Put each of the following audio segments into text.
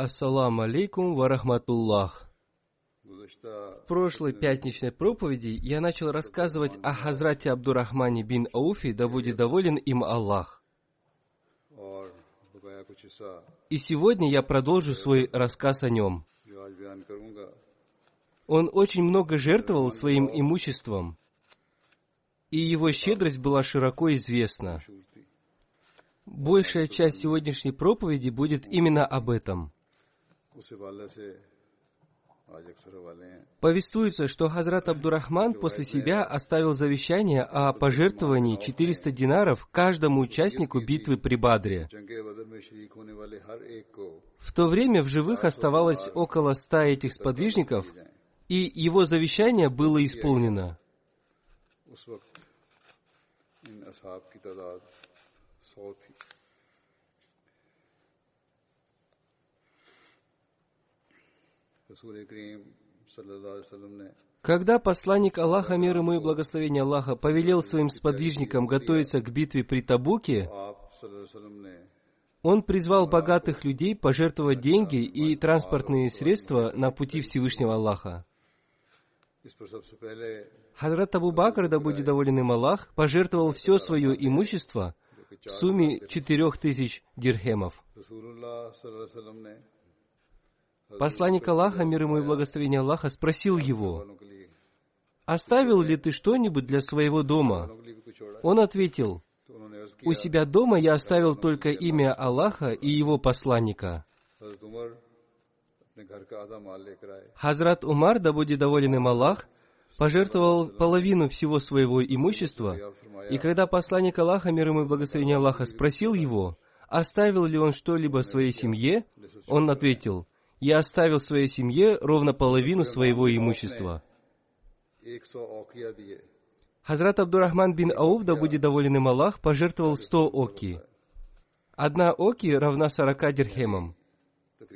Ассаламу алейкум варахматуллах. В прошлой пятничной проповеди я начал рассказывать о Хазрате Абдурахмане бин Ауфи, да будет доволен им Аллах. И сегодня я продолжу свой рассказ о нем. Он очень много жертвовал своим имуществом, и его щедрость была широко известна. Большая часть сегодняшней проповеди будет именно об этом – Повествуется, что Хазрат Абдурахман после себя оставил завещание о пожертвовании 400 динаров каждому участнику битвы при Бадре. В то время в живых оставалось около ста этих сподвижников, и его завещание было исполнено. Когда посланник Аллаха, мир ему и благословение Аллаха, повелел своим сподвижникам готовиться к битве при Табуке, он призвал богатых людей пожертвовать деньги и транспортные средства на пути Всевышнего Аллаха. Хазрат Абу Бакр, да будет доволен им Аллах, пожертвовал все свое имущество в сумме четырех тысяч дирхемов. Посланник Аллаха, мир ему и благословение Аллаха, спросил его, «Оставил ли ты что-нибудь для своего дома?» Он ответил, «У себя дома я оставил только имя Аллаха и его посланника». Хазрат Умар, да будет доволен им Аллах, пожертвовал половину всего своего имущества, и когда посланник Аллаха, мир ему и благословение Аллаха, спросил его, оставил ли он что-либо своей семье, он ответил, я оставил своей семье ровно половину своего имущества. Хазрат Абдурахман бин Ауф, да будет доволен им Аллах, пожертвовал 100 оки. Одна оки равна 40 дирхемам.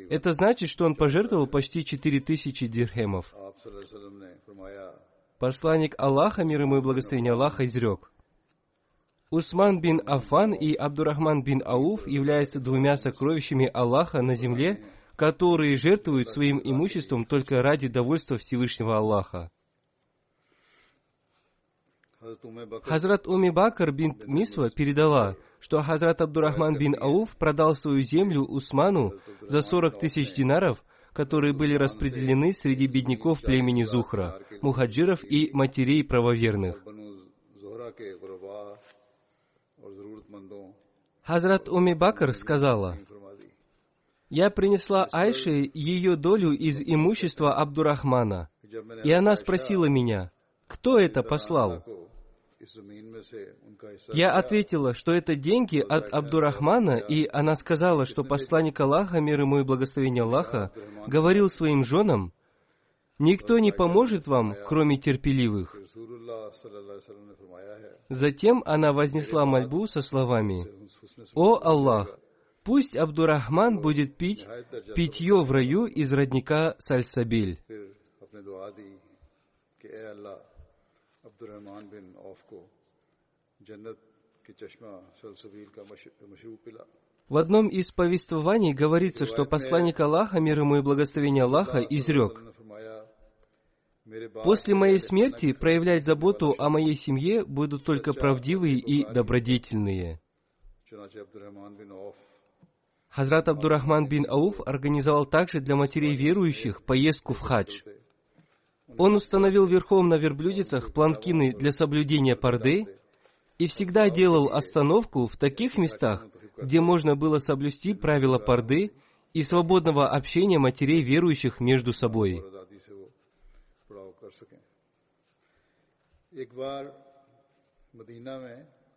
Это значит, что он пожертвовал почти 4000 дирхемов. Посланник Аллаха, мир ему и благословение Аллаха, изрек. Усман бин Афан и Абдурахман бин Ауф являются двумя сокровищами Аллаха на земле, которые жертвуют своим имуществом только ради довольства Всевышнего Аллаха. Хазрат Уми Бакр бин Мисва передала, что Хазрат Абдурахман бин Ауф продал свою землю Усману за 40 тысяч динаров, которые были распределены среди бедняков племени Зухра, мухаджиров и матерей правоверных. Хазрат Уми Бакр сказала, я принесла Айше ее долю из имущества Абдурахмана. И она спросила меня, кто это послал? Я ответила, что это деньги от Абдурахмана, и она сказала, что посланник Аллаха, мир ему и благословение Аллаха, говорил своим женам, «Никто не поможет вам, кроме терпеливых». Затем она вознесла мольбу со словами, «О Аллах, Пусть Абдурахман будет пить питье в раю из родника Сальсабиль. В одном из повествований говорится, что посланник Аллаха, мир ему и благословение Аллаха, изрек. После моей смерти проявлять заботу о моей семье будут только правдивые и добродетельные. Хазрат Абдурахман бин Ауф организовал также для матерей верующих поездку в хадж. Он установил верхом на верблюдицах планкины для соблюдения парды и всегда делал остановку в таких местах, где можно было соблюсти правила парды и свободного общения матерей верующих между собой.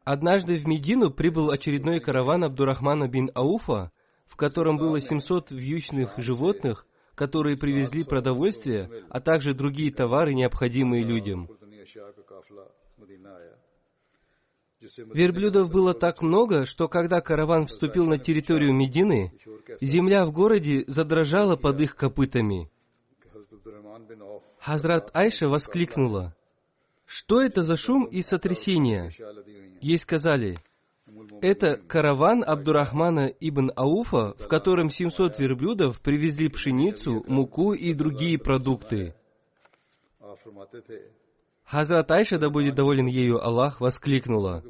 Однажды в Медину прибыл очередной караван Абдурахмана бин Ауфа, в котором было 700 вьючных животных, которые привезли продовольствие, а также другие товары, необходимые людям. Верблюдов было так много, что когда караван вступил на территорию Медины, земля в городе задрожала под их копытами. Хазрат Айша воскликнула, «Что это за шум и сотрясение?» Ей сказали, это караван Абдурахмана ибн Ауфа, в котором 700 верблюдов привезли пшеницу, муку и другие продукты. Хазрат Айша, да будет доволен ею Аллах, воскликнула.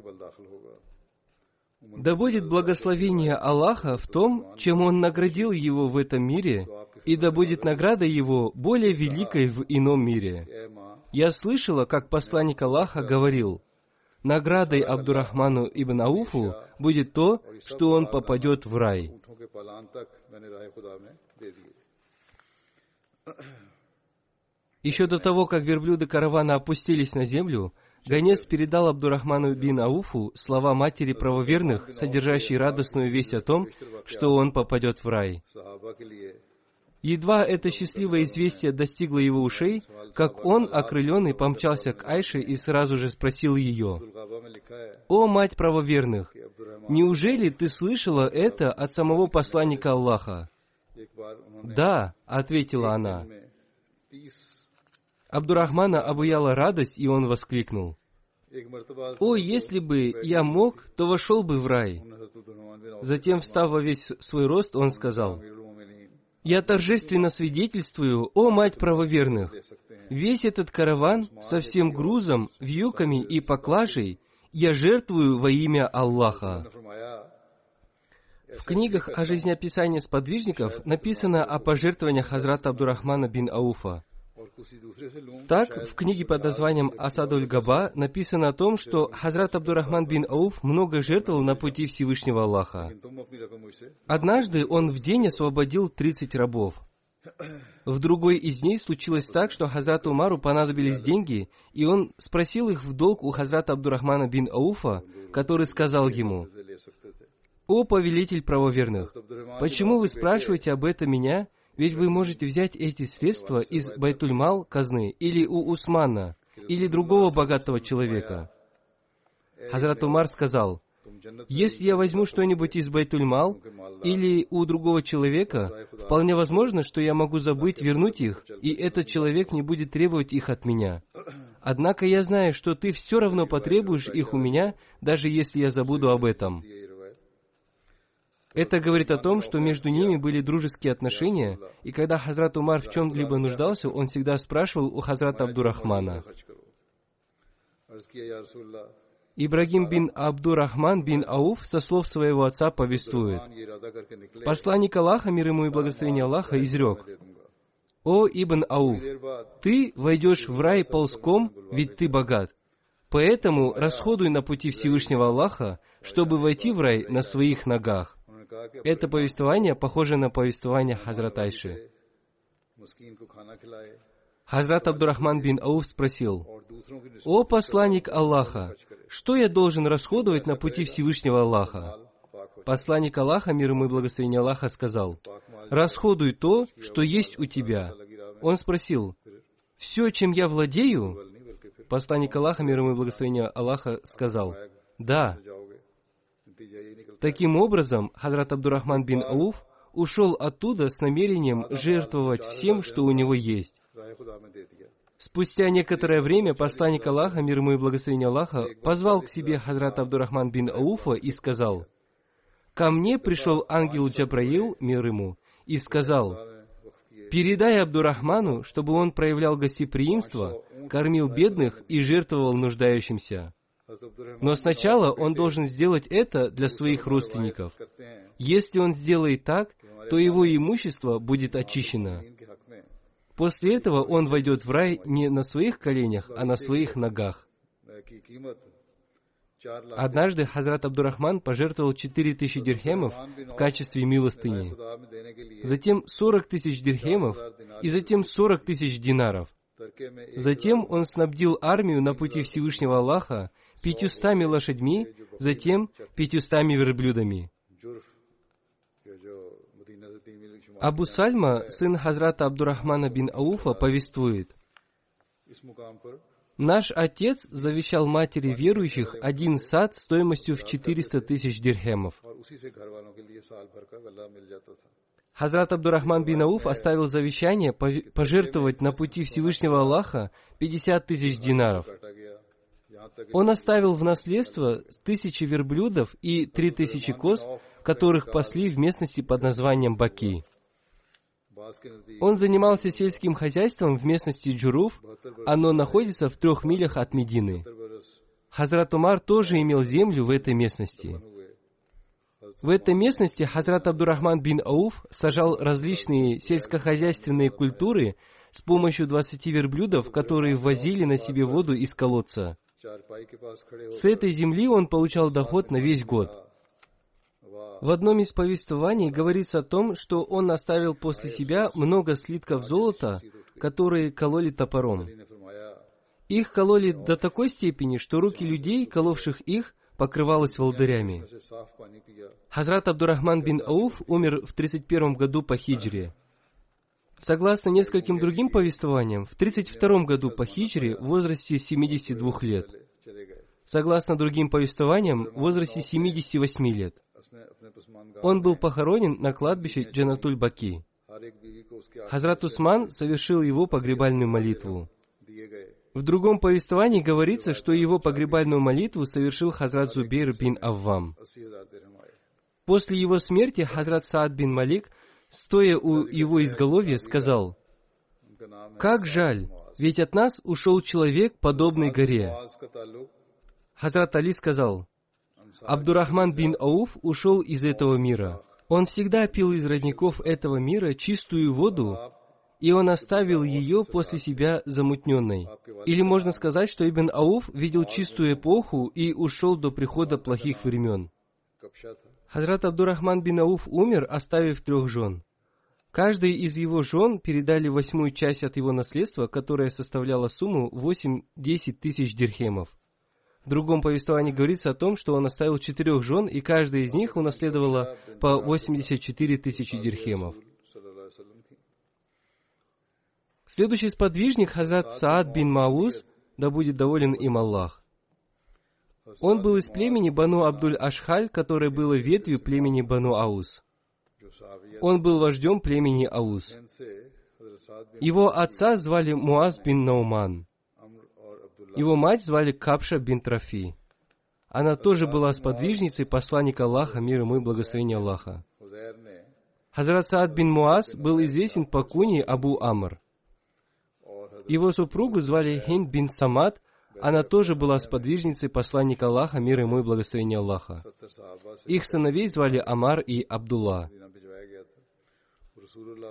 Да будет благословение Аллаха в том, чем Он наградил его в этом мире, и да будет награда его более великой в ином мире. Я слышала, как посланник Аллаха говорил, Наградой Абдурахману ибн Ауфу будет то, что он попадет в рай. Еще до того, как верблюды каравана опустились на землю, гонец передал Абдурахману бин Ауфу слова матери правоверных, содержащие радостную весть о том, что он попадет в рай. Едва это счастливое известие достигло его ушей, как он, окрыленный, помчался к Айше и сразу же спросил ее, «О, мать правоверных, неужели ты слышала это от самого посланника Аллаха?» «Да», — ответила она. Абдурахмана обуяла радость, и он воскликнул, «О, если бы я мог, то вошел бы в рай». Затем, встав во весь свой рост, он сказал, я торжественно свидетельствую, о мать правоверных, весь этот караван со всем грузом, вьюками и поклажей я жертвую во имя Аллаха. В книгах о жизнеописании сподвижников написано о пожертвованиях Хазрата Абдурахмана бин Ауфа – так, в книге под названием «Асадуль Габа» написано о том, что Хазрат Абдурахман бин Ауф много жертвовал на пути Всевышнего Аллаха. Однажды он в день освободил 30 рабов. В другой из дней случилось так, что Хазрат Умару понадобились деньги, и он спросил их в долг у Хазрата Абдурахмана бин Ауфа, который сказал ему, «О повелитель правоверных, почему вы спрашиваете об этом меня, ведь вы можете взять эти средства из Байтульмал казны или у Усмана, или другого богатого человека. Хазрат Умар сказал, если я возьму что-нибудь из Байтульмал или у другого человека, вполне возможно, что я могу забыть вернуть их, и этот человек не будет требовать их от меня. Однако я знаю, что ты все равно потребуешь их у меня, даже если я забуду об этом. Это говорит о том, что между ними были дружеские отношения, и когда Хазрат Умар в чем-либо нуждался, он всегда спрашивал у Хазрата Абдурахмана. Ибрагим бин Абдурахман бин Ауф со слов своего отца повествует. Посланник Аллаха, мир ему и благословение Аллаха, изрек. «О, Ибн Ауф, ты войдешь в рай ползком, ведь ты богат. Поэтому расходуй на пути Всевышнего Аллаха, чтобы войти в рай на своих ногах. Это повествование похоже на повествование Хазратайши. Хазрат Абдурахман бин Ауф спросил, «О посланник Аллаха, что я должен расходовать на пути Всевышнего Аллаха?» Посланник Аллаха, мир ему и благословение Аллаха, сказал, «Расходуй то, что есть у тебя». Он спросил, «Все, чем я владею?» Посланник Аллаха, мир ему и благословение Аллаха, сказал, «Да, Таким образом, Хазрат Абдурахман бин Ауф ушел оттуда с намерением жертвовать всем, что у него есть. Спустя некоторое время посланник Аллаха, мир ему и благословение Аллаха, позвал к себе Хазрат Абдурахман бин Ауфа и сказал, «Ко мне пришел ангел Джабраил, мир ему, и сказал, «Передай Абдурахману, чтобы он проявлял гостеприимство, кормил бедных и жертвовал нуждающимся». Но сначала он должен сделать это для своих родственников. Если он сделает так, то его имущество будет очищено. После этого он войдет в рай не на своих коленях, а на своих ногах. Однажды Хазрат Абдурахман пожертвовал 4000 дирхемов в качестве милостыни, затем 40 тысяч дирхемов и затем 40 тысяч динаров. Затем он снабдил армию на пути Всевышнего Аллаха пятьюстами лошадьми, затем пятьюстами верблюдами. Абу Сальма, сын Хазрата Абдурахмана бин Ауфа, повествует. Наш отец завещал матери верующих один сад стоимостью в 400 тысяч дирхемов. Хазрат Абдурахман бин Ауф оставил завещание пожертвовать на пути Всевышнего Аллаха 50 тысяч динаров – он оставил в наследство тысячи верблюдов и три тысячи коз, которых пасли в местности под названием Баки. Он занимался сельским хозяйством в местности Джуруф, оно находится в трех милях от Медины. Хазрат Умар тоже имел землю в этой местности. В этой местности Хазрат Абдурахман бин Ауф сажал различные сельскохозяйственные культуры с помощью 20 верблюдов, которые возили на себе воду из колодца. С этой земли он получал доход на весь год. В одном из повествований говорится о том, что он оставил после себя много слитков золота, которые кололи топором. Их кололи до такой степени, что руки людей, коловших их, покрывалось волдырями. Хазрат Абдурахман бин Ауф умер в 31 году по хиджре – Согласно нескольким другим повествованиям, в 32 году по хиджре в возрасте 72 лет. Согласно другим повествованиям, в возрасте 78 лет. Он был похоронен на кладбище Джанатуль-Баки. Хазрат Усман совершил его погребальную молитву. В другом повествовании говорится, что его погребальную молитву совершил Хазрат Зубейр бин Аввам. После его смерти Хазрат Саад бин Малик стоя у его изголовья, сказал, «Как жаль, ведь от нас ушел человек, подобный горе». Хазрат Али сказал, Абдурахман бин Ауф ушел из этого мира. Он всегда пил из родников этого мира чистую воду, и он оставил ее после себя замутненной. Или можно сказать, что Ибн Ауф видел чистую эпоху и ушел до прихода плохих времен. Хазрат Абдурахман бин Ауф умер, оставив трех жен. Каждый из его жен передали восьмую часть от его наследства, которая составляла сумму 8-10 тысяч дирхемов. В другом повествовании говорится о том, что он оставил четырех жен, и каждая из них унаследовала по 84 тысячи дирхемов. Следующий сподвижник, Хазат Саад бин Мауз, да будет доволен им Аллах. Он был из племени Бану Абдуль-Ашхаль, которое было ветвью племени Бану Ауз. Он был вождем племени Ауз. Его отца звали Муаз бин Науман. Его мать звали Капша бин Трафи. Она тоже была сподвижницей посланника Аллаха, мир ему и благословения Аллаха. Хазрат Саад бин Муаз был известен по куни Абу Амр. Его супругу звали Хин бин Самад, она тоже была сподвижницей посланника Аллаха, мир ему и благословение Аллаха. Их сыновей звали Амар и Абдулла.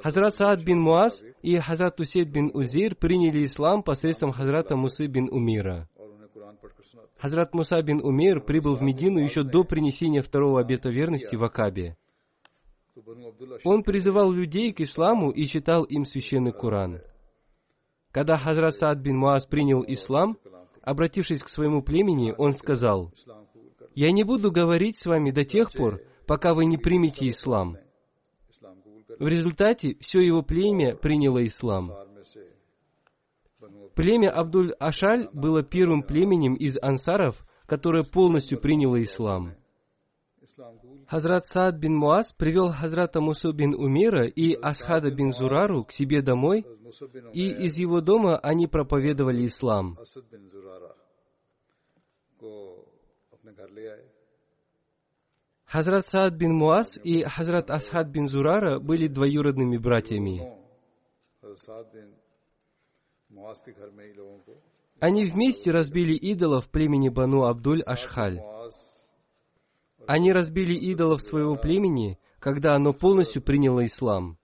Хазрат Саад бин Муаз и Хазрат Усейд бин Узир приняли ислам посредством Хазрата Мусы бин Умира. Хазрат Муса бин Умир прибыл в Медину еще до принесения второго обета верности в Акабе. Он призывал людей к исламу и читал им священный Коран. Когда Хазрат Саад бин Муаз принял ислам, Обратившись к своему племени, он сказал, «Я не буду говорить с вами до тех пор, пока вы не примете ислам». В результате все его племя приняло ислам. Племя Абдуль-Ашаль было первым племенем из ансаров, которое полностью приняло ислам. Хазрат Саад бин Муаз привел Хазрата Мусу бин Умира и Асхада бин Зурару к себе домой, и из его дома они проповедовали ислам. Хазрат Саад бин Муаз и Хазрат Асхад бин Зурара были двоюродными братьями. Они вместе разбили идолов племени Бану Абдуль Ашхаль. Они разбили идолов своего племени, когда оно полностью приняло ислам.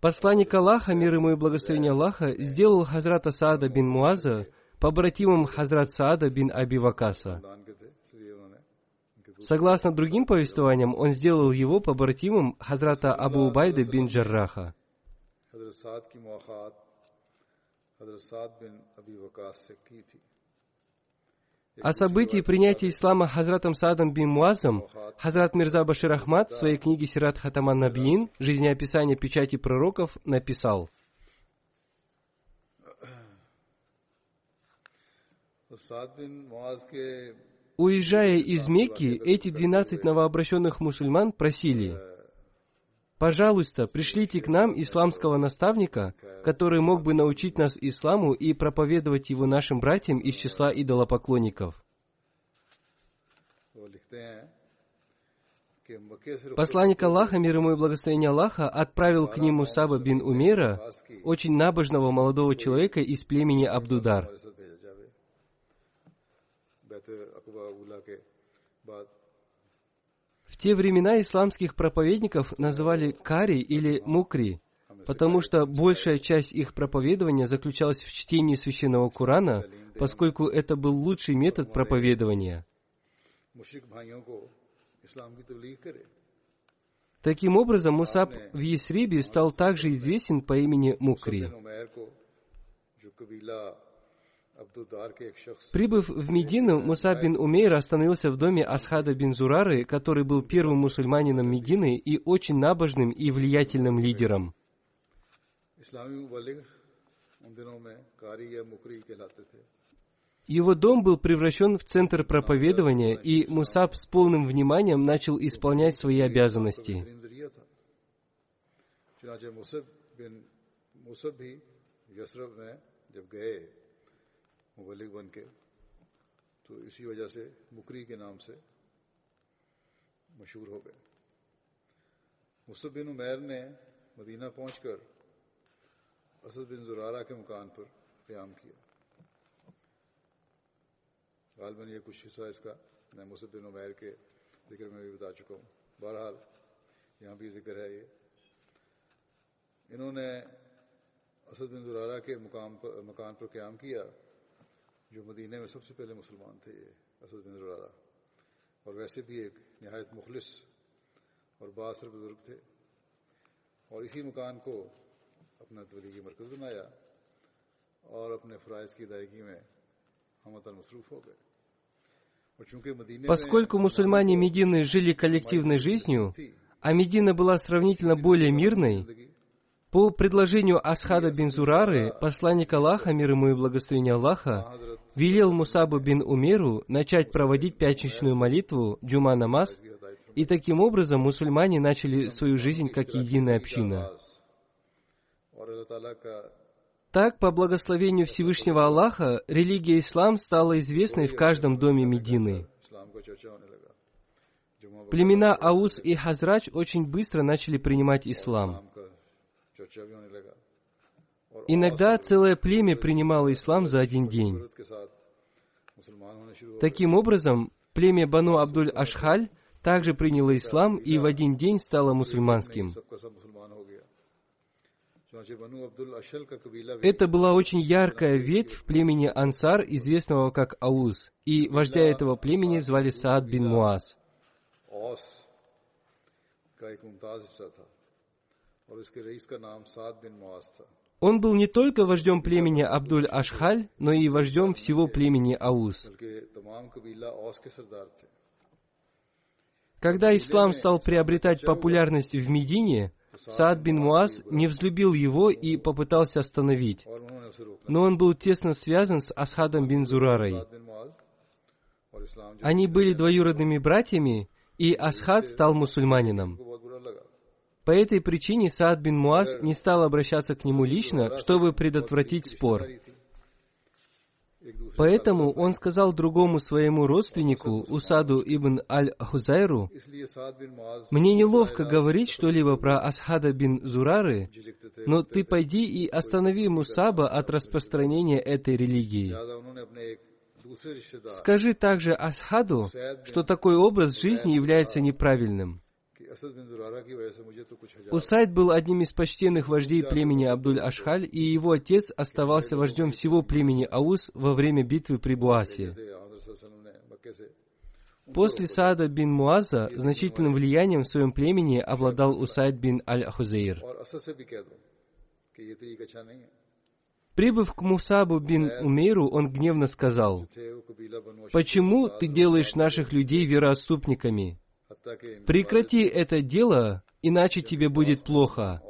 Посланник Аллаха, мир ему и благословение Аллаха, сделал Хазрата Саада бин Муаза побратимом Хазрат Саада бин Аби Вакаса. Согласно другим повествованиям, он сделал его побратимом Хазрата Абу Убайда бин Джарраха. Хазрат Саад бин Аби Вакас о событии принятия ислама Хазратом Саадом бин Муазом Хазрат Мирза Башир Ахмад в своей книге «Сират Хатаман Набиин. Жизнеописание печати пророков» написал. Уезжая из Мекки, эти 12 новообращенных мусульман просили – Пожалуйста, пришлите к нам исламского наставника, который мог бы научить нас исламу и проповедовать его нашим братьям из числа идолопоклонников. Посланник Аллаха, мир ему и благословение Аллаха, отправил к нему Саба бин Умера, очень набожного молодого человека из племени Абдудар. Те времена исламских проповедников называли кари или мукри, потому что большая часть их проповедования заключалась в чтении священного Курана, поскольку это был лучший метод проповедования. Таким образом, Мусаб в Есрибе стал также известен по имени Мукри. Прибыв в Медину, Мусаб бин Умейр остановился в доме Асхада бин Зурары, который был первым мусульманином Медины и очень набожным и влиятельным лидером. Его дом был превращен в центр проповедования, и Мусаб с полным вниманием начал исполнять свои обязанности. Мусаб مبلغ بن کے۔ تو اسی وجہ سے مکری کے نام سے مشہور ہو گئے۔ مصب بن عمیر نے مدینہ پہنچ کر اسد بن زرارہ کے مکان پر قیام کیا۔ غالباً یہ کچھ حصہ اس کا میں مصب بن عمیر کے ذکر میں بھی بتا چکا ہوں۔ بہرحال یہاں بھی ذکر ہے یہ۔ انہوں نے اسد بن زرارہ کے مقام پر مکان پر قیام کیا۔ जो मदीने में सबसे पहले मुसलमान थे ये असद बिन जुरारा और वैसे भी एक नहायत मुखलिस और बासर बुजुर्ग थे और इसी मकान को अपना तबलीगी मरकज बनाया और अपने फ़राइज़ की अदायगी में हमतन मसरूफ़ हो गए और चूंकि मदीने में Поскольку мусульмане Медины жили коллективной жизнью, а Медина была сравнительно более мирной, जिंदगी по предложению Асхада бин Зурары, посланник Аллаха, мир ему и благословение Аллаха, велел Мусабу бин Умеру начать проводить пятничную молитву Джума Намаз, и таким образом мусульмане начали свою жизнь как единая община. Так, по благословению Всевышнего Аллаха, религия ислам стала известной в каждом доме Медины. Племена Аус и Хазрач очень быстро начали принимать ислам. Иногда целое племя принимало ислам за один день. Таким образом, племя Бану Абдуль Ашхаль также приняло ислам и в один день стало мусульманским. Это была очень яркая ветвь племени Ансар, известного как Ауз, и вождя этого племени звали Саад бин Муаз. Он был не только вождем племени Абдуль-Ашхаль, но и вождем всего племени Ауз. Когда ислам стал приобретать популярность в Медине, Саад бин Муаз не взлюбил его и попытался остановить. Но он был тесно связан с Асхадом бин Зурарой. Они были двоюродными братьями, и Асхад стал мусульманином. По этой причине Саад бин Муаз не стал обращаться к нему лично, чтобы предотвратить спор. Поэтому он сказал другому своему родственнику, Усаду ибн Аль-Хузайру, «Мне неловко говорить что-либо про Асхада бин Зурары, но ты пойди и останови Мусаба от распространения этой религии». Скажи также Асхаду, что такой образ жизни является неправильным. Усайд был одним из почтенных вождей племени Абдуль-Ашхаль, и его отец оставался вождем всего племени Аус во время битвы при Буасе. После Саада бин Муаза значительным влиянием в своем племени обладал Усайд бин Аль-Хузейр. Прибыв к Мусабу бин Умейру, он гневно сказал, «Почему ты делаешь наших людей вероотступниками? прекрати это дело, иначе тебе будет плохо.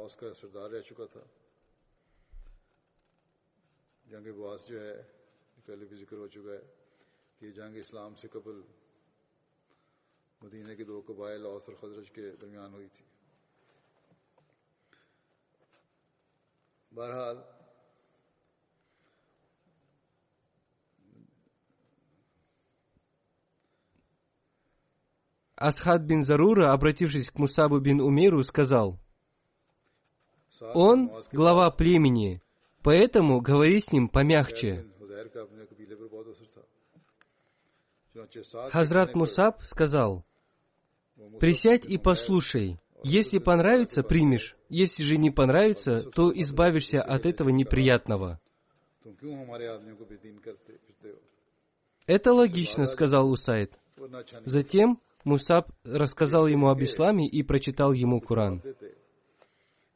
مدینہ کے دو قبائل اوس اور خزرج کے درمیان ہوئی تھی بہرحال Асхад бин Зарура, обратившись к Мусабу бин Умеру, сказал, «Он глава племени, поэтому говори с ним помягче». Хазрат Мусаб сказал, «Присядь и послушай. Если понравится, примешь. Если же не понравится, то избавишься от этого неприятного». «Это логично», — сказал Усайд. Затем Мусаб рассказал ему об исламе и прочитал ему Коран. देते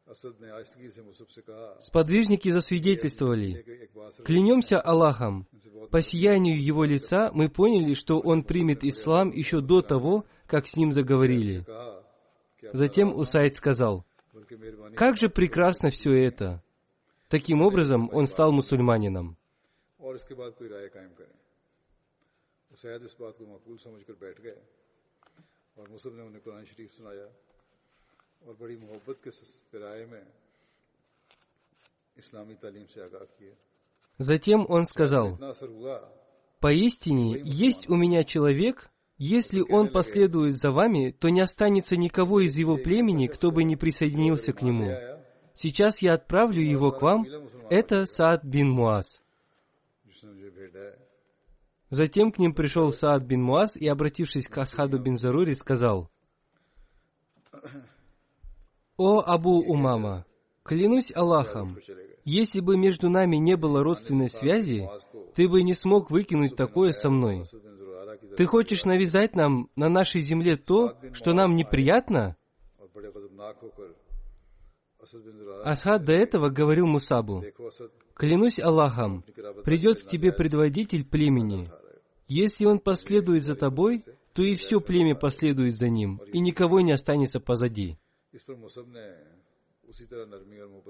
असद ने आस्तगी से मुसब से कहा Сподвижники засвидетельствовали, कि एक बात «Клянемся Аллахом, по сиянию его лица мы поняли, что он примет ислам еще до того, как с ним заговорили». कहा कि अब Затем Усайд сказал, बल्कि मेहरबानी Как же прекрасно все это! Таким образом, он стал мусульманином. और इसके बाद कोई राय कायम करें उसैद इस बात को मकबूल समझकर बैठ गए Затем он сказал, «Поистине есть у меня человек, если он последует за вами, то не останется никого из его племени, кто бы не присоединился к нему. Сейчас я отправлю его к вам. Это Саад бин Муаз. Затем к ним пришел Саад бин Муаз и, обратившись к Асхаду бин Зарури, сказал, «О Абу Умама, клянусь Аллахом, если бы между нами не было родственной связи, ты бы не смог выкинуть такое со мной. Ты хочешь навязать нам на нашей земле то, что нам неприятно?» Асад до этого говорил Мусабу, «Клянусь Аллахом, придет к тебе предводитель племени, если он последует за тобой, то и все племя последует за ним, и никого не останется позади.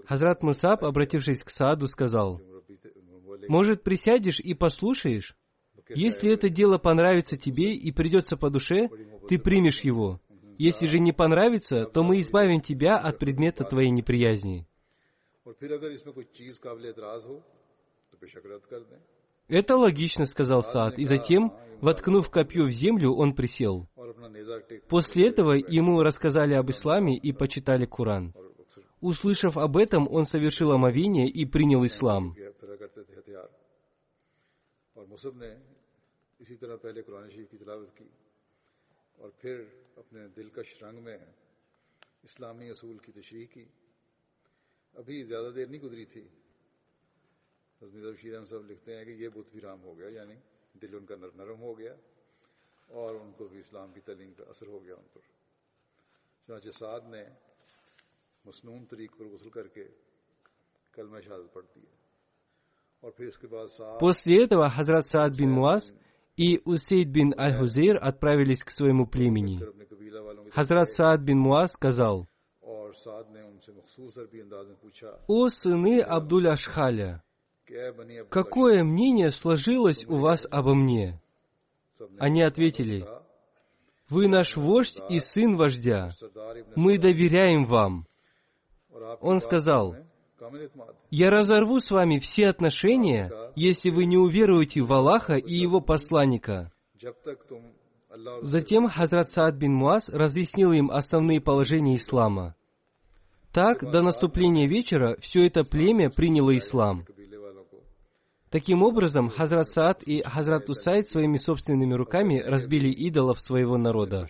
Хазрат Мусаб, обратившись к Сааду, сказал, «Может, присядешь и послушаешь? Если это дело понравится тебе и придется по душе, ты примешь его. Если же не понравится, то мы избавим тебя от предмета твоей неприязни». «Это логично», — сказал Саад, и затем, воткнув копье в землю, он присел. После этого ему рассказали об исламе и почитали Куран. Услышав об этом, он совершил омовение и принял ислам. اسلامی اصول کی تشریح کی ابھی زیادہ دیر نہیں گزری تھی कुरान शरीफ की तिलावत की और फिर अपने दिलकश रंग में इस्लामी असूल की तशरीह की अभी ज्यादा देर नहीं गुजरी थी हजमीद बशीर अहमद साहब लिखते हैं कि ये बुत भी राम हो गया यानी दिल उनका नर नरम हो गया और उनको भी इस्लाम की तलीम का असर हो गया उन पर चुनाचे साद ने मसनून तरीक पर गसल करके कलमा शहादत पढ़ दी है और फिर इसके बाद साद После этого Хазрат Саад бин Муаз и Усейд бин Аль-Хузейр отправились к своему племени. फिर अपने कबीला वालों के Хазрат Саад бин Муаз сказал, और साद ने उनसे मखसूस अरबी अंदाज में पूछा «О сыны Абдуль-Ашхаля, कि ए बनी अब какое мнение сложилось у вас обо мне? Они ответили, вы наш вождь и сын вождя. Мы доверяем вам. Он сказал, я разорву с вами все отношения, если вы не уверуете в Аллаха и его посланника. Затем Хазрат Саад бин Муаз разъяснил им основные положения ислама. Так, до наступления вечера все это племя приняло ислам – Таким образом, Хазрат Саад и Хазрат Усайд своими собственными руками разбили идолов своего народа.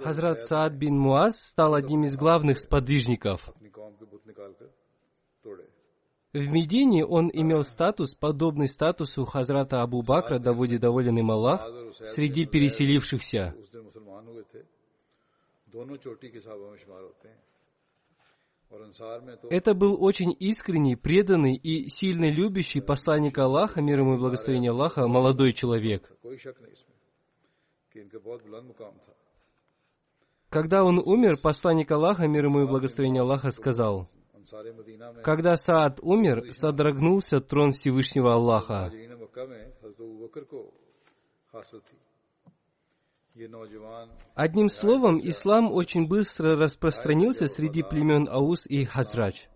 Хазрат Саад бин Муаз стал одним из главных сподвижников. В Медине он имел статус, подобный статусу Хазрата Абу Бакра, да будет доволен им Аллах, среди переселившихся. Это был очень искренний, преданный и сильно любящий посланник Аллаха, мир ему и благословение Аллаха, молодой человек. Когда он умер, посланник Аллаха, мир ему и благословение Аллаха, сказал – когда Саад умер, содрогнулся трон Всевышнего Аллаха. Одним словом, ислам очень быстро распространился среди племен Аус и Хазрач.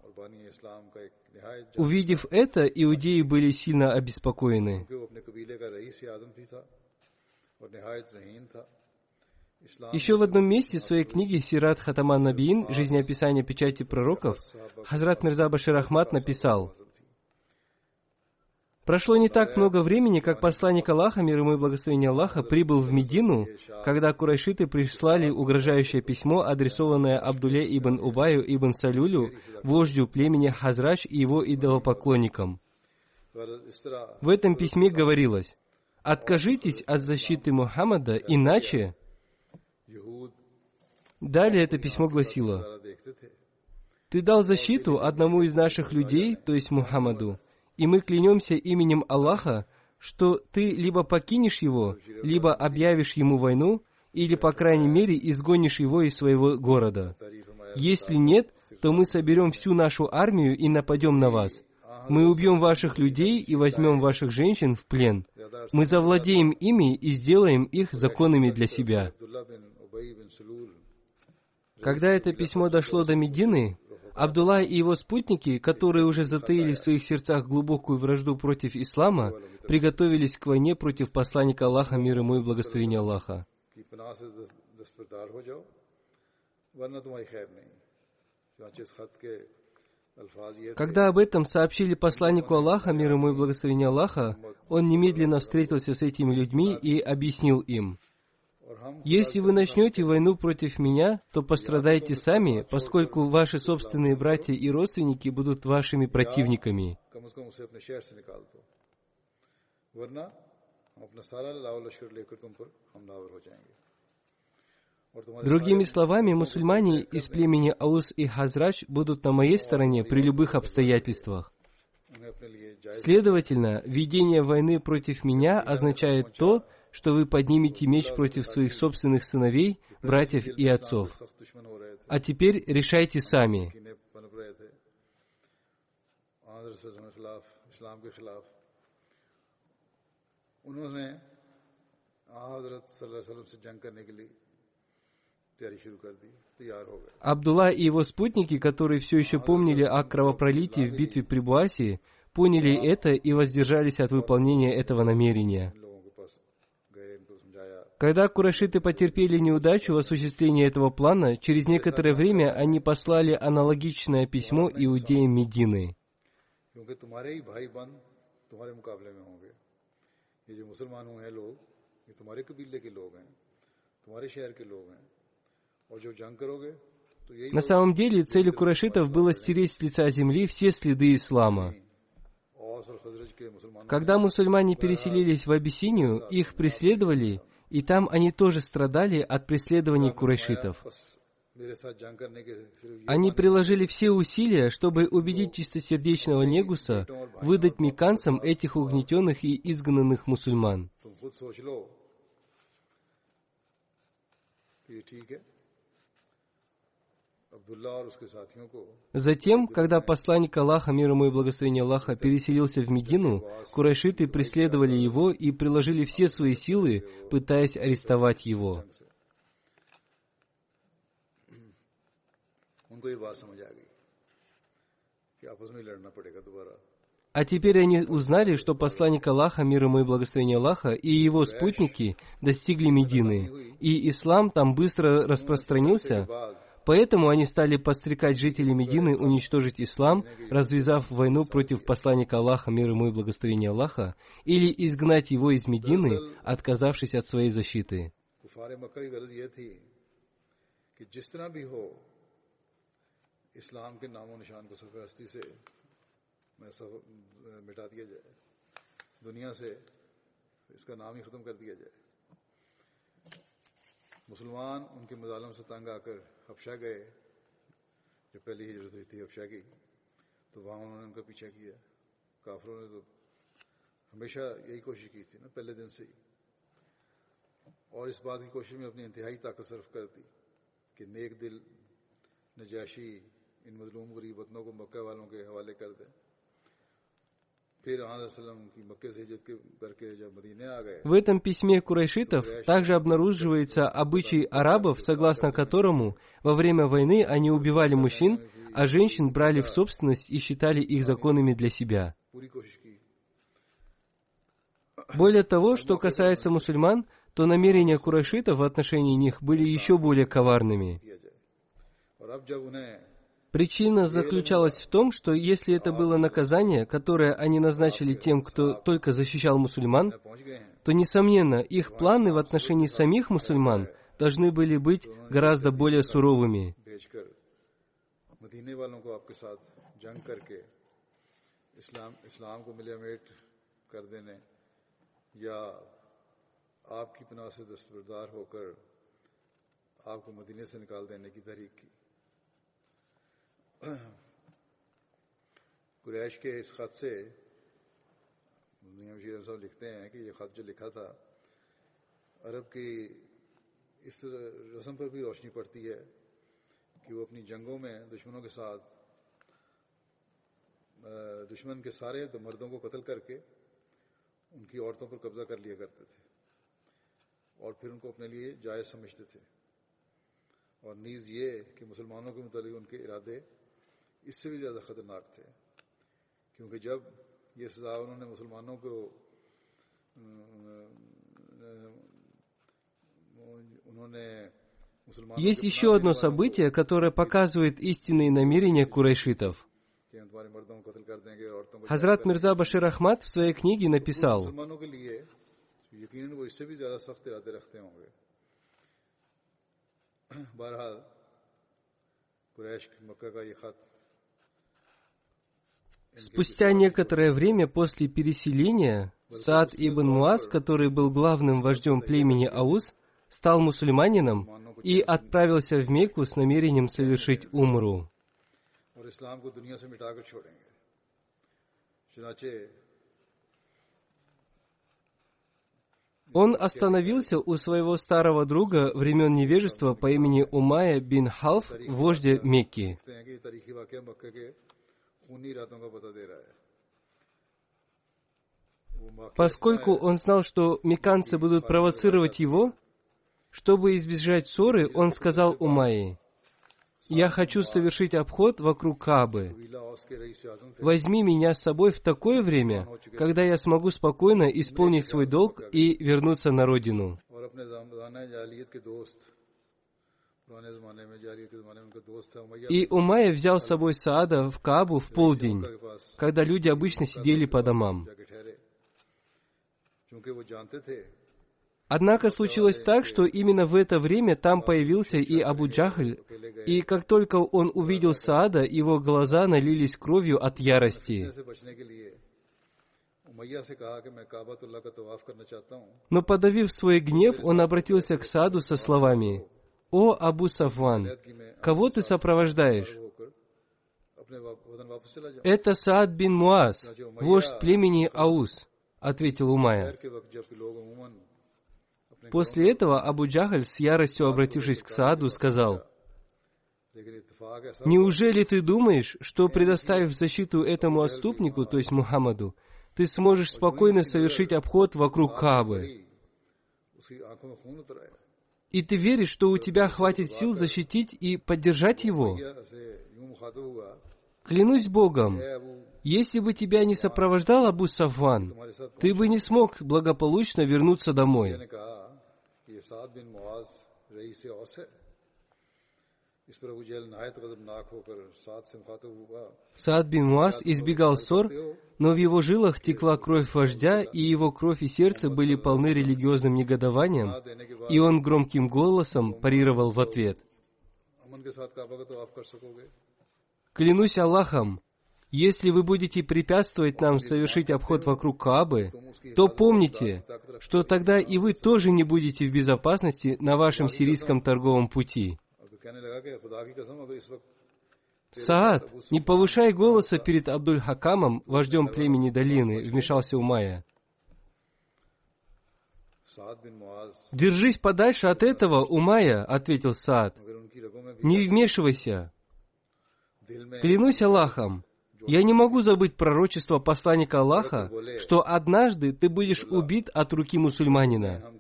Увидев это, иудеи были сильно обеспокоены. Еще в одном месте своей книги «Сират Хатаман Набиин. Жизнеописание печати пророков» Хазрат Мирза Башир Ахмад написал, Прошло не так много времени, как посланник Аллаха, мир ему и благословение Аллаха, прибыл в Медину, когда курайшиты прислали угрожающее письмо, адресованное Абдуле ибн Убаю ибн Салюлю, вождю племени Хазрач и его идолопоклонникам. В этом письме говорилось, «Откажитесь от защиты Мухаммада, иначе...» Далее это письмо гласило, «Ты дал защиту одному из наших людей, то есть Мухаммаду, и мы клянемся именем Аллаха, что ты либо покинешь его, либо объявишь ему войну, или, по крайней мере, изгонишь его из своего города. Если нет, то мы соберем всю нашу армию и нападем на вас. Мы убьем ваших людей и возьмем ваших женщин в плен. Мы завладеем ими и сделаем их законными для себя. Когда это письмо дошло до Медины, Абдулла и его спутники, которые уже затаили в своих сердцах глубокую вражду против ислама, приготовились к войне против посланника Аллаха, мир ему и благословения Аллаха. Когда об этом сообщили посланнику Аллаха, мир ему и благословения Аллаха, он немедленно встретился с этими людьми и объяснил им – если вы начнете войну против меня, то пострадаете сами, поскольку ваши собственные братья и родственники будут вашими противниками. Другими словами, мусульмане из племени Аус и Хазрач будут на моей стороне при любых обстоятельствах. Следовательно, ведение войны против меня означает то, что вы поднимете меч против своих собственных сыновей, братьев и отцов. А теперь решайте сами. Абдулла и его спутники, которые все еще помнили о кровопролитии в битве при Буасе, поняли это и воздержались от выполнения этого намерения. Когда курашиты потерпели неудачу в осуществлении этого плана, через некоторое время они послали аналогичное письмо иудеям Медины. На самом деле целью курашитов было стереть с лица земли все следы ислама. Когда мусульмане переселились в Абиссинию, их преследовали, и там они тоже страдали от преследований курайшитов. Они приложили все усилия, чтобы убедить чистосердечного негуса выдать меканцам этих угнетенных и изгнанных мусульман. Затем, когда посланник Аллаха, мир ему и благословение Аллаха, переселился в Медину, курайшиты преследовали его и приложили все свои силы, пытаясь арестовать его. А теперь они узнали, что посланник Аллаха, мир ему и благословение Аллаха, и его спутники достигли Медины, и ислам там быстро распространился, Поэтому они стали подстрекать жителей Медины уничтожить ислам, развязав войну против посланника Аллаха, мир ему и благословения Аллаха, или изгнать его из Медины, отказавшись от своей защиты. دنیا سے اس کا نام ہی ختم کر دیا جائے مسلمان ان کے مظالم سے تنگ آ کر حفشہ گئے، جو پہلی ہجرت ہوئی تھی حفشہ کی، تو وہاں انہوں نے ان کا پیچھا کیا۔ کافروں نے تو ہمیشہ یہی کوشش کی تھی نا، پہلے دن سے ہی۔ اور اس بات کی کوشش میں اپنی انتہائی طاقت صرف کر دی کہ نیک دل، نجاشی، ان مظلوم غریب وطنوں کو مکہ والوں کے حوالے کر دیں۔ В этом письме курайшитов также обнаруживается обычай арабов, согласно которому во время войны они убивали мужчин, а женщин брали в собственность и считали их законными для себя. Более того, что касается мусульман, то намерения курайшитов в отношении них были еще более коварными. किया जाए और अब जब उन्हें Причина заключалась в том, что если это было наказание, которое они назначили тем, кто только защищал мусульман, पहुंच गए हैं то, несомненно, их планы в отношении самих мусульман должны были быть гораздо более суровыми. भेजकर मदीने वालों को आपके साथ जंग करके इस्लाम इस्लाम को मिलियामेट कर देने या आपकी पनाह से दस्तबरदार होकर आपको मदीने से निकाल देने की तहरीक की قریش کے اس خط سے شیر صاحب لکھتے ہیں کہ یہ خط جو لکھا تھا، عرب کی اس رسم پر بھی روشنی پڑتی ہے کہ وہ اپنی جنگوں میں دشمنوں کے ساتھ دشمن کے سارے مردوں کو قتل کر کے ان کی عورتوں پر قبضہ کر لیا کرتے تھے اور پھر ان کو اپنے لیے جائز سمجھتے تھے۔ اور نیز یہ کہ مسلمانوں کے متعلق ان کے ارادے इससे भी ज़्यादा ख़तरनाक थे क्योंकि जब ये सज़ा उन्होंने मुसलमानों को अ, अ, उन्होंने मुसलमानों Есть के еще одно событие, которое показывает истинные намерения курайшитов. कि हम तुम्हारे मर्दों को कत्ल कर देंगे औरतों को Хазрат Мирза Башир Ахмад в своей книге написал, मुसलमानों के लिए यकीनन वो इससे भी ज्यादा सख्त इरादे रखते होंगे बहरहाल कुरैश मक्का का ये खत Спустя некоторое время после переселения, Саад ибн Муаз, который был главным вождем племени Ауз, стал мусульманином и отправился в Мекку с намерением совершить умру. Он остановился у своего старого друга времен невежества по имени Умая бин Халф, вождя Мекки. Поскольку он знал, что меканцы будут провоцировать его, чтобы избежать ссоры, он сказал Умайи, «Я хочу совершить обход вокруг Кабы. Возьми меня с собой в такое время, когда я смогу спокойно исполнить свой долг и вернуться на родину». И Умайя взял с собой Саада в Кабу в полдень, когда люди обычно сидели по домам. Однако случилось так, что именно в это время там появился и Абу Джахль, и как только он увидел Саада, его глаза налились кровью от ярости. Но подавив свой гнев, он обратился к Сааду со словами, «О Абу Сафван, кого ты сопровождаешь?» «Это Саад бин Муаз, вождь племени Аус», — ответил Умайя. После этого Абу Джахаль, с яростью обратившись к Сааду, сказал, «Неужели ты думаешь, что, предоставив защиту этому отступнику, то есть Мухаммаду, ты сможешь спокойно совершить обход вокруг Каабы?» И ты веришь, что у тебя хватит сил защитить и поддержать его? Клянусь Богом, если бы тебя не сопровождал Абу Сафван, ты бы не смог благополучно вернуться домой. Саад бин Муаз избегал ссор, но в его жилах текла кровь вождя, и его кровь и сердце были полны религиозным негодованием, и он громким голосом парировал в ответ. «Клянусь Аллахом, если вы будете препятствовать нам совершить обход вокруг Каабы, то помните, что тогда и вы тоже не будете в безопасности на вашем сирийском торговом пути. Саад, не повышай голоса перед Абдуль-Хакамом, вождем племени долины, вмешался Умайя. Держись подальше от этого, Умайя, ответил Саад. Не вмешивайся. Клянусь Аллахом, я не могу забыть пророчество посланника Аллаха, что однажды ты будешь убит от руки мусульманина.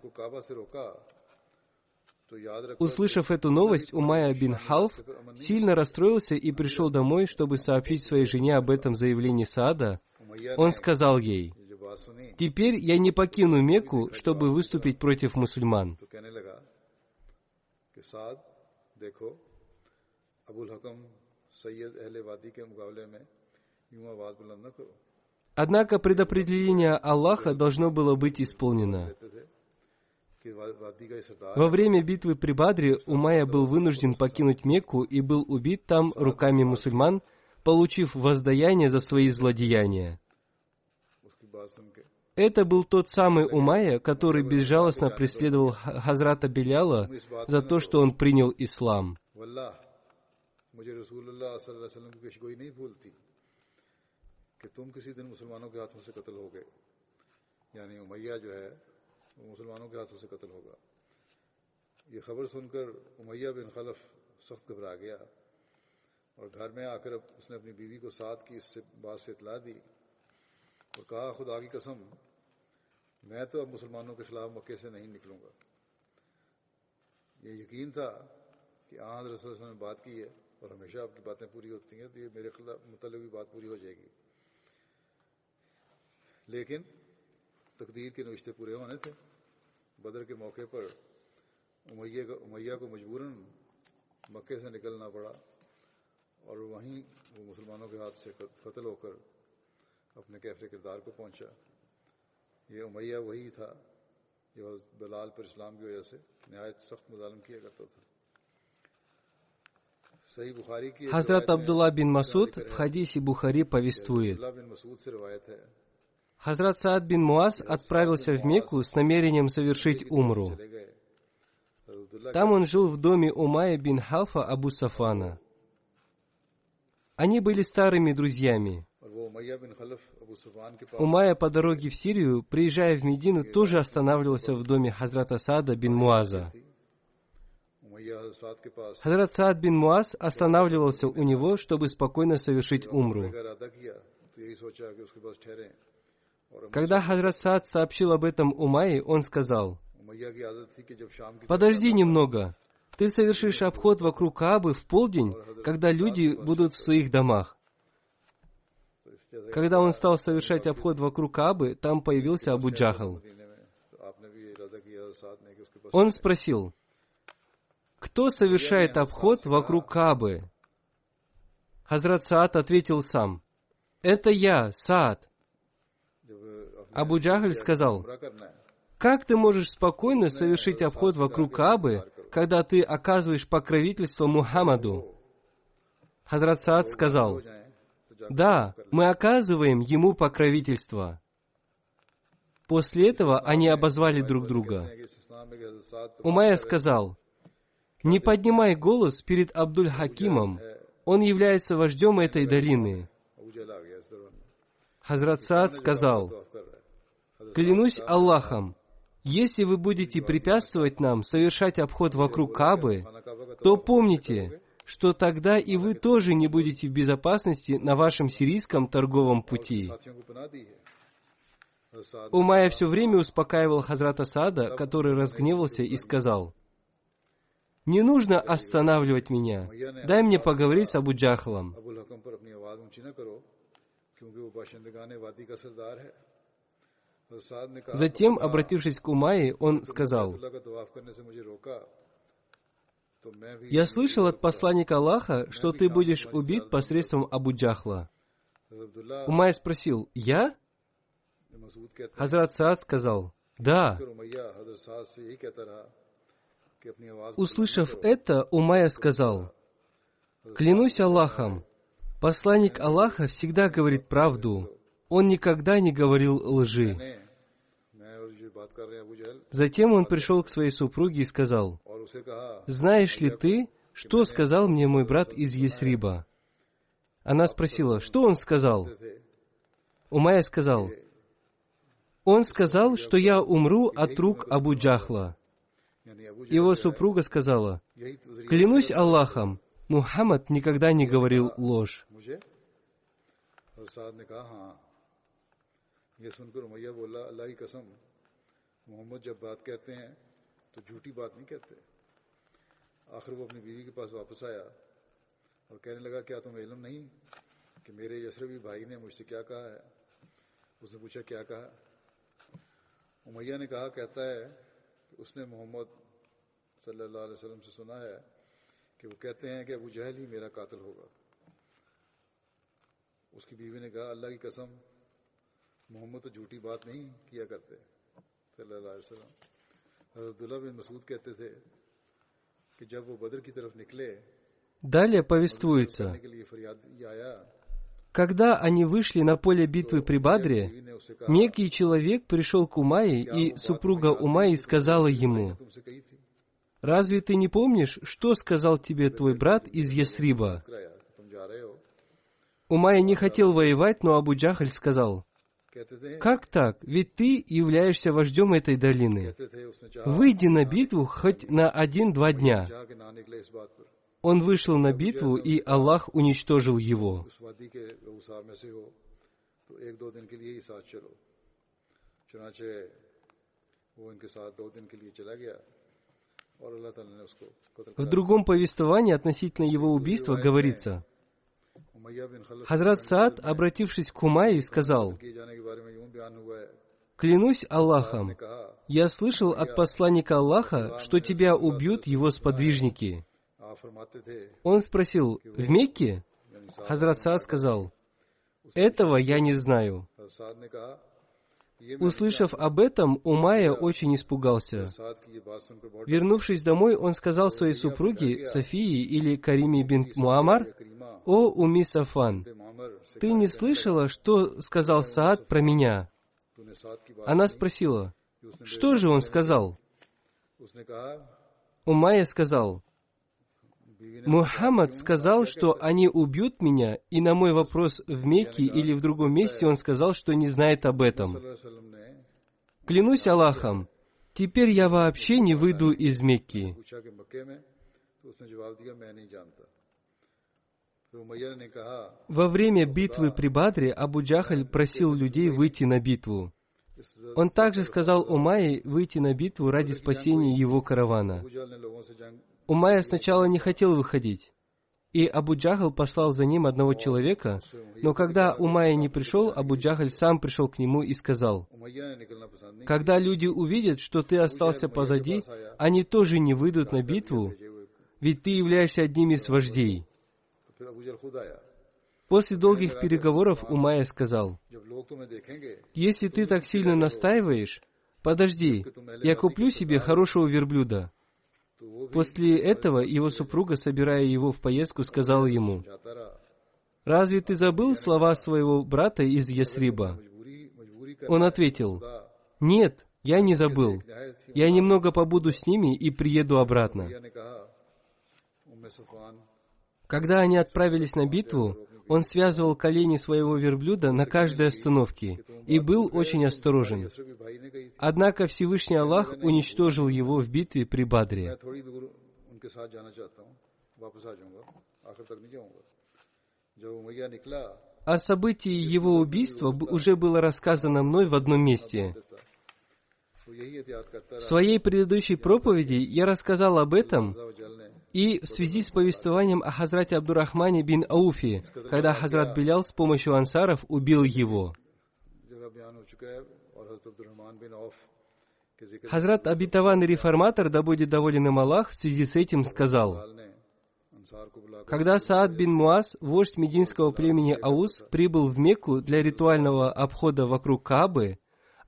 Услышав эту новость, Умайя бин Халф сильно расстроился и пришел домой, чтобы сообщить своей жене об этом заявлении Саада. Он сказал ей, «Теперь я не покину Мекку, чтобы выступить против мусульман». Однако предопределение Аллаха должно было быть исполнено. Во время битвы при Бадре Умайя был вынужден покинуть Мекку и был убит там руками мусульман, получив воздаяние за свои злодеяния. उसकी बात सुन के Это был тот самый Умайя, который безжалостно преследовал Х- Хазрата Беляла за то, что он принял ислам. वल्लाह मुझे रसूलुल्लाह सल्लल्लाहु अलैहि वसल्लम की पेशगोई नहीं भूलती कि तुम किसी दिन मुसलमानों के हाथों से कत्ल हो गए यानी उमैया जो है وہ مسلمانوں کے ہاتھوں سے قتل ہوگا۔ یہ خبر سن کر امیہ بن خلف سخت گھبرا گیا اور گھر میں آ کر اس نے اپنی بیوی کو ساتھ کی اس سے بات سے اطلاع دی اور کہا، خدا کی قسم، میں تو اب مسلمانوں کے خلاف مکے سے نہیں نکلوں گا۔ یہ یقین تھا کہ آج رسول وسلم نے بات کی ہے اور ہمیشہ آپ کی باتیں پوری ہوتی ہیں تو یہ میرے خلاف متعلق بھی بات پوری ہو جائے گی۔ لیکن تقدیر کے نوشتے پورے ہونے تھے۔ بدر کے موقع پر امیہ کو مجبوراً مکے سے نکلنا پڑا اور وہیں وہ مسلمانوں کے ہاتھ سے قتل ہو کر اپنے کیفر کردار کو پہنچا۔ یہ امیہ وہی تھا جو بلال پر اسلام کی وجہ سے نہایت سخت مظالم کیا کرتا تھا۔ صحیح بخاری کی حضرت عبداللہ بن مسعود حدیث بخاری پویستویت عبداللہ بن مسعود سے روایت ہے۔ Хазрат Саад бин Муаз отправился в Мекку с намерением совершить умру. Там он жил в доме Умая бин Халфа Абу Сафана. Они были старыми друзьями. Умая по дороге в Сирию, приезжая в Медину, тоже останавливался в доме Хазрата Саада бин Муаза. Хазрат Саад бин Муаз останавливался у него, чтобы спокойно совершить умру. Когда Хазрат Саад сообщил об этом Умайи, он сказал, «Подожди немного, ты совершишь обход вокруг Каабы в полдень, когда люди будут в своих домах». Когда он стал совершать обход вокруг Каабы, там появился Абу Джахал. Он спросил, «Кто совершает обход вокруг Каабы?» Хазрат Саад ответил сам, «Это я, Саад». Абу Джахаль сказал, «Как ты можешь спокойно совершить обход вокруг Кабы, когда ты оказываешь покровительство Мухаммаду?» Хазрат Саад сказал, «Да, мы оказываем ему покровительство». После этого они обозвали друг друга. Умайя сказал, «Не поднимай голос перед Абдуль-Хакимом, он является вождем этой долины. Хазрат Саад сказал, «Клянусь Аллахом, если вы будете препятствовать нам совершать обход вокруг Кабы, то помните, что тогда и вы тоже не будете в безопасности на вашем сирийском торговом пути. Умая все время успокаивал Хазрата Сада, который разгневался и сказал, «Не нужно останавливать меня. Дай мне поговорить с Абу Джахалом». Затем, обратившись к Умайе, он сказал, «Я слышал от посланника Аллаха, что ты будешь убит посредством Абу Джахла». Умай спросил, «Я?» Хазрат Саад сказал, «Да». Услышав это, Умайя сказал, «Клянусь Аллахом, Посланник Аллаха всегда говорит правду. Он никогда не говорил лжи. Затем он пришел к своей супруге и сказал, «Знаешь ли ты, что сказал мне мой брат из Есриба?» Она спросила, «Что он сказал?» Умайя сказал, «Он сказал, что я умру от рук Абу Джахла». Его супруга сказала, «Клянусь Аллахом, Мухаммад никогда не говорил ложь». اور سعد نے کہا ہاں۔ یہ سن کر امیہ بولا، اللہ کی قسم، محمد جب بات کہتے ہیں تو جھوٹی بات نہیں کہتے۔ آخر وہ اپنی بیوی کے پاس واپس آیا اور کہنے لگا، کیا تم علم نہیں کہ میرے یسروی بھائی نے مجھ سے کیا کہا ہے؟ اس نے پوچھا، کیا کہا؟ امیہ نے کہا، کہتا ہے کہ اس نے محمد صلی اللہ علیہ وسلم سے سنا ہے کہ وہ کہتے ہیں کہ ابو جہل ہی میرا قاتل ہوگا۔ उसकी बीवी ने कहा अल्लाह की कसम मोहम्मद तो झूठी बात नहीं किया करते सल्लल्लाहु अलैहि वसल्लम हज़रत अब्दुल्ला बिन मसूद कहते थे कि जब वो बदर की तरफ निकले Далее повествуется, करने के लिए फरियाद ये आया когда они вышли на поле битвы при Бадре, बीवी ने उससे कहा некий человек пришел к Умайе, и супруга Умайи сказала ему, तुमसे कही थी «Разве ты не помнишь, что сказал тебе твой брат из Ясриба?» Умай не хотел воевать, но Абу Джахаль сказал, «Как так? Ведь ты являешься вождем этой долины. Выйди на битву хоть на один-два дня». Он вышел на битву, и Аллах уничтожил его. В другом повествовании относительно его убийства говорится – Хазрат Саад, обратившись к Умайе, сказал, «Клянусь Аллахом, я слышал от посланника Аллаха, что тебя убьют его сподвижники». Он спросил, «В Мекке?» Хазрат Саад сказал, «Этого я не знаю». Услышав об этом, Умайя очень испугался. Вернувшись домой, он сказал своей супруге, Софии или Кариме бин Муамар, «О, Уми Сафан, ты не слышала, что сказал Саад про меня?» Она спросила, «Что же он сказал?» Умайя сказал, Мухаммад сказал, что они убьют меня, и на мой вопрос в Мекке или в другом месте он сказал, что не знает об этом. Клянусь Аллахом, теперь я вообще не выйду из Мекки. Во время битвы при Бадре Абу Джахаль просил людей выйти на битву. Он также сказал Умайе выйти на битву ради спасения его каравана. Умайя сначала не хотел выходить, и Абу Джахаль послал за ним одного человека, но когда Умайя не пришел, Абу Джахаль сам пришел к нему и сказал, «Когда люди увидят, что ты остался позади, они тоже не выйдут на битву, ведь ты являешься одним из вождей». После долгих переговоров Умайя сказал, «Если ты так сильно настаиваешь, подожди, я куплю себе хорошего верблюда». После этого его супруга, собирая его в поездку, сказала ему, «Разве ты забыл слова своего брата из Ясриба?» Он ответил, «Нет, я не забыл. Я немного побуду с ними и приеду обратно». Когда они отправились на битву, он связывал колени своего верблюда на каждой остановке и был очень осторожен. Однако Всевышний Аллах уничтожил его в битве при Бадре. О событии его убийства уже было рассказано мной в одном месте. В своей предыдущей проповеди я рассказал об этом, и в связи с повествованием о Хазрате Абдурахмане бин Ауфи, когда Хазрат Белял с помощью ансаров убил его. Хазрат Абитаван реформатор, да будет доволен им Аллах, в связи с этим сказал, когда Саад бин Муаз, вождь мединского племени Аус, прибыл в Мекку для ритуального обхода вокруг Каабы,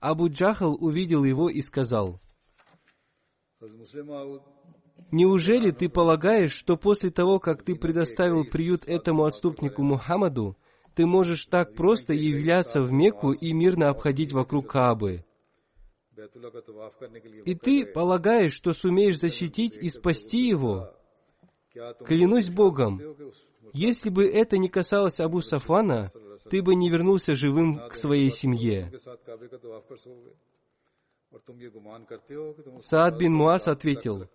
Абу Джахал увидел его и сказал, Неужели ты полагаешь, что после того, как ты предоставил приют этому отступнику Мухаммаду, ты можешь так просто являться в Мекку и мирно обходить вокруг Каабы? И ты полагаешь, что сумеешь защитить и спасти его? Клянусь Богом, если бы это не касалось Абу Сафана, ты бы не вернулся живым к своей семье. Саад бин Муаз ответил,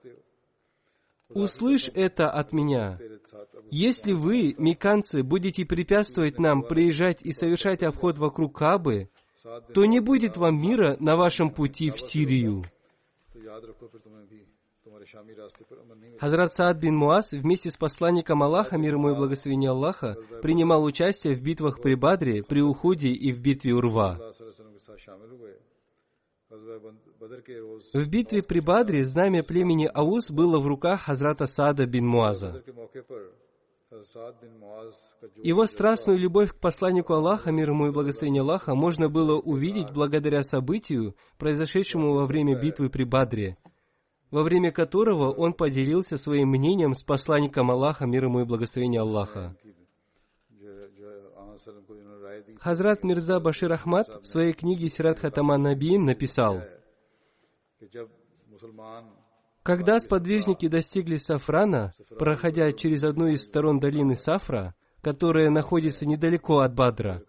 Услышь это от меня. Если вы, миканцы, будете препятствовать нам приезжать и совершать обход вокруг Кабы, то не будет вам мира на вашем пути в Сирию. Хазрат Саад бин Муаз вместе с посланником Аллаха, мир ему и благословение Аллаха, принимал участие в битвах при Бадре, при Ухуде и в битве Урва. В битве при Бадре знамя племени Аус было в руках Хазрата Сада бин Муаза. Его страстную любовь к посланнику Аллаха, мир ему и благословение Аллаха, можно было увидеть благодаря событию, произошедшему во время битвы при Бадре, во время которого он поделился своим мнением с посланником Аллаха, мир ему и благословение Аллаха. Хазрат Мирза Башир Ахмад в своей книге «Сират Хатаман Набиин» написал, когда сподвижники достигли Сафрана, проходя через одну из сторон долины Сафра, которая находится недалеко от Бадра,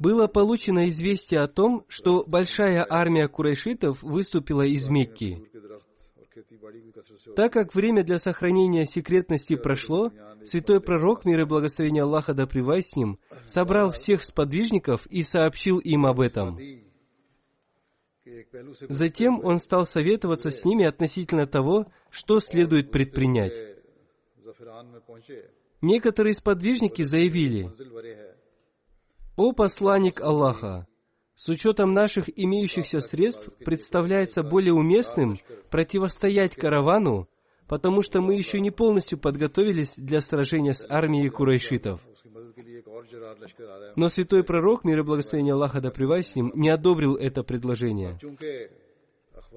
было получено известие о том, что большая армия курайшитов выступила из Мекки. Так как время для сохранения секретности прошло, святой пророк, мир и благословение Аллаха да с ним, собрал всех сподвижников и сообщил им об этом. Затем он стал советоваться с ними относительно того, что следует предпринять. Некоторые сподвижники заявили, «О посланник Аллаха, с учетом наших имеющихся средств представляется более уместным противостоять каравану, потому что мы еще не полностью подготовились для сражения с армией курайшитов. Но святой пророк, мир и благословение Аллаха да с ним, не одобрил это предложение.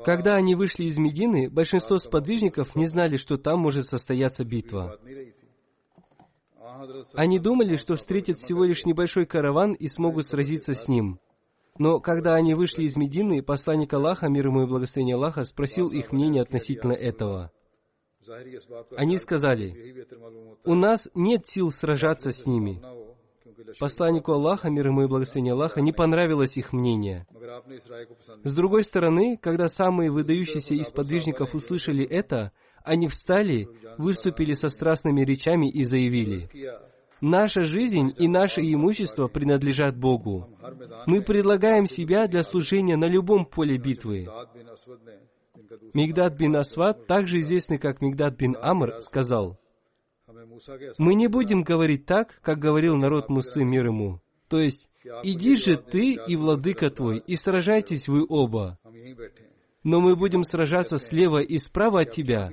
Когда они вышли из Медины, большинство сподвижников не знали, что там может состояться битва. Они думали, что встретят всего лишь небольшой караван и смогут сразиться с ним. Но когда они вышли из Медины, посланник Аллаха, мир ему и благословение Аллаха, спросил их мнение относительно этого. Они сказали, «У нас нет сил сражаться с ними». Посланнику Аллаха, мир ему и благословение Аллаха, не понравилось их мнение. С другой стороны, когда самые выдающиеся из подвижников услышали это, они встали, выступили со страстными речами и заявили, Наша жизнь и наше имущество принадлежат Богу. Мы предлагаем себя для служения на любом поле битвы. Мигдад бин Асват, также известный как Мигдад бин Амр, сказал, «Мы не будем говорить так, как говорил народ Мусы мир ему. То есть, иди же ты и владыка твой, и сражайтесь вы оба. Но мы будем сражаться слева и справа от тебя,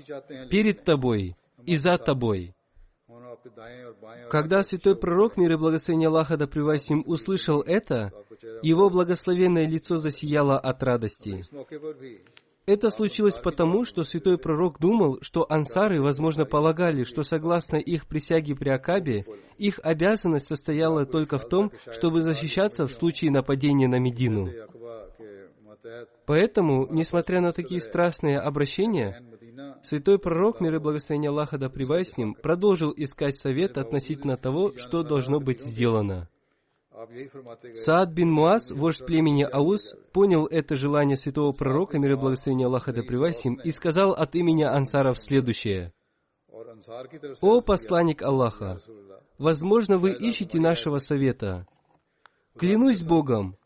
перед тобой и за тобой. Когда святой пророк, мир и благословение Аллаха да с ним, услышал это, его благословенное лицо засияло от радости. Это случилось потому, что святой пророк думал, что ансары, возможно, полагали, что согласно их присяге при Акабе, их обязанность состояла только в том, чтобы защищаться в случае нападения на Медину. Поэтому, несмотря на такие страстные обращения, Святой пророк, мир и благословение Аллаха да с ним, продолжил искать совет относительно того, что должно быть сделано. Саад бин Муаз, вождь племени Аус, понял это желание святого пророка, мир и благословение Аллаха да с ним, и сказал от имени ансаров следующее. «О посланник Аллаха! Возможно, вы ищете нашего совета. Клянусь Богом,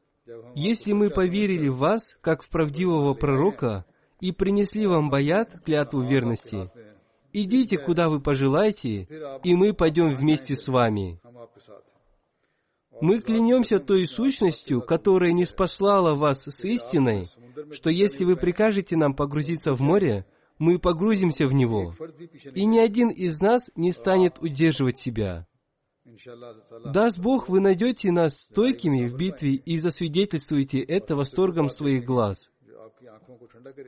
если мы поверили в вас, как в правдивого пророка, и принесли вам баят, клятву верности. Идите, куда вы пожелаете, и мы пойдем вместе с вами. Мы клянемся той сущностью, которая не спаслала вас с истиной, что если вы прикажете нам погрузиться в море, мы погрузимся в него, и ни один из нас не станет удерживать себя. Даст Бог, вы найдете нас стойкими в битве и засвидетельствуете это восторгом своих глаз.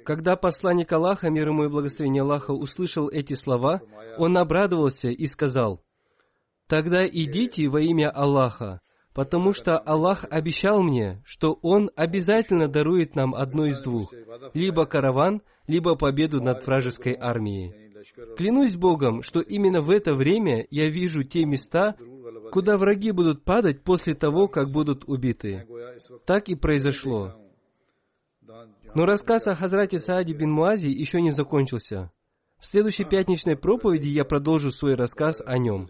Когда посланник Аллаха, мир ему и благословение Аллаха, услышал эти слова, он обрадовался и сказал, «Тогда идите во имя Аллаха, потому что Аллах обещал мне, что Он обязательно дарует нам одно из двух, либо караван, либо победу над вражеской армией. Клянусь Богом, что именно в это время я вижу те места, куда враги будут падать после того, как будут убиты. Так и произошло. Но рассказ о Хазрате Сааде бин Муази еще не закончился. В следующей пятничной проповеди я продолжу свой рассказ о нем.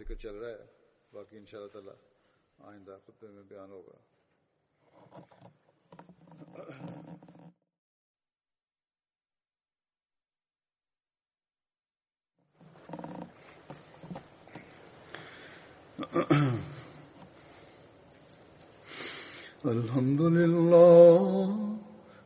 الحمد لله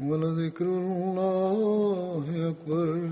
ولذكر الله أكبر